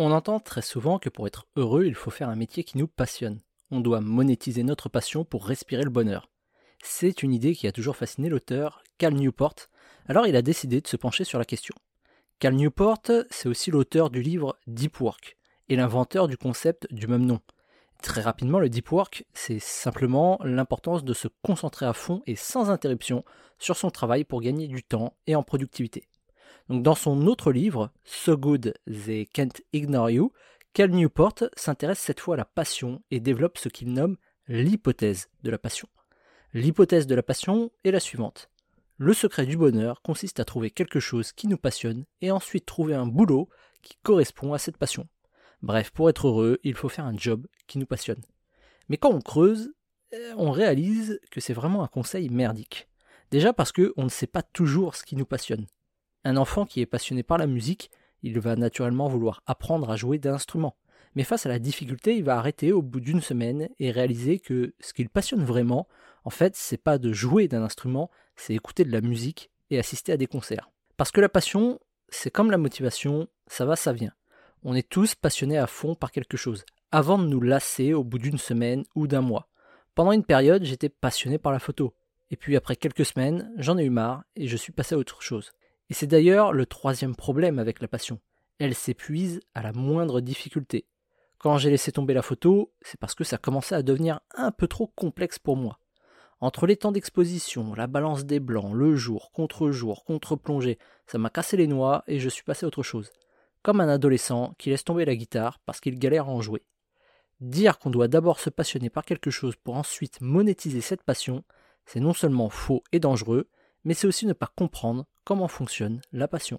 On entend très souvent que pour être heureux, il faut faire un métier qui nous passionne. On doit monétiser notre passion pour respirer le bonheur. C'est une idée qui a toujours fasciné l'auteur Cal Newport, alors il a décidé de se pencher sur la question. Cal Newport, c'est aussi l'auteur du livre Deep Work et l'inventeur du concept du même nom. Très rapidement, le deep work, c'est simplement l'importance de se concentrer à fond et sans interruption sur son travail pour gagner du temps et en productivité. Dans son autre livre, So Good They Can't Ignore You, Cal Newport s'intéresse cette fois à la passion et développe ce qu'il nomme l'hypothèse de la passion. L'hypothèse de la passion est la suivante. Le secret du bonheur consiste à trouver quelque chose qui nous passionne et ensuite trouver un boulot qui correspond à cette passion. Bref, pour être heureux, il faut faire un job qui nous passionne. Mais quand on creuse, euh, on réalise que c'est vraiment un conseil merdique. Déjà parce qu'on ne sait pas toujours ce qui nous passionne. Un enfant qui est passionné par la musique, il va naturellement vouloir apprendre à jouer d'un instrument. Mais face à la difficulté, il va arrêter au bout d'une semaine et réaliser que ce qu'il passionne vraiment, en fait, c'est pas de jouer d'un instrument, c'est écouter de la musique et assister à des concerts. Parce que la passion, c'est comme la motivation, ça va, ça vient. On est tous passionnés à fond par quelque chose, avant de nous lasser au bout d'une semaine ou d'un mois. Pendant une période, j'étais passionné par la photo. Et puis après quelques semaines, j'en ai eu marre et je suis passé à autre chose. Et c'est d'ailleurs le troisième problème avec la passion. Elle s'épuise à la moindre difficulté. Quand j'ai laissé tomber la photo, c'est parce que ça commençait à devenir un peu trop complexe pour moi. Entre les temps d'exposition, la balance des blancs, le jour, contre-jour, contre-plongée, ça m'a cassé les noix et je suis passé à autre chose. Comme un adolescent qui laisse tomber la guitare parce qu'il galère à en jouer. Dire qu'on doit d'abord se passionner par quelque chose pour ensuite monétiser cette passion, c'est non seulement faux et dangereux, mais c'est aussi ne pas comprendre comment fonctionne la passion.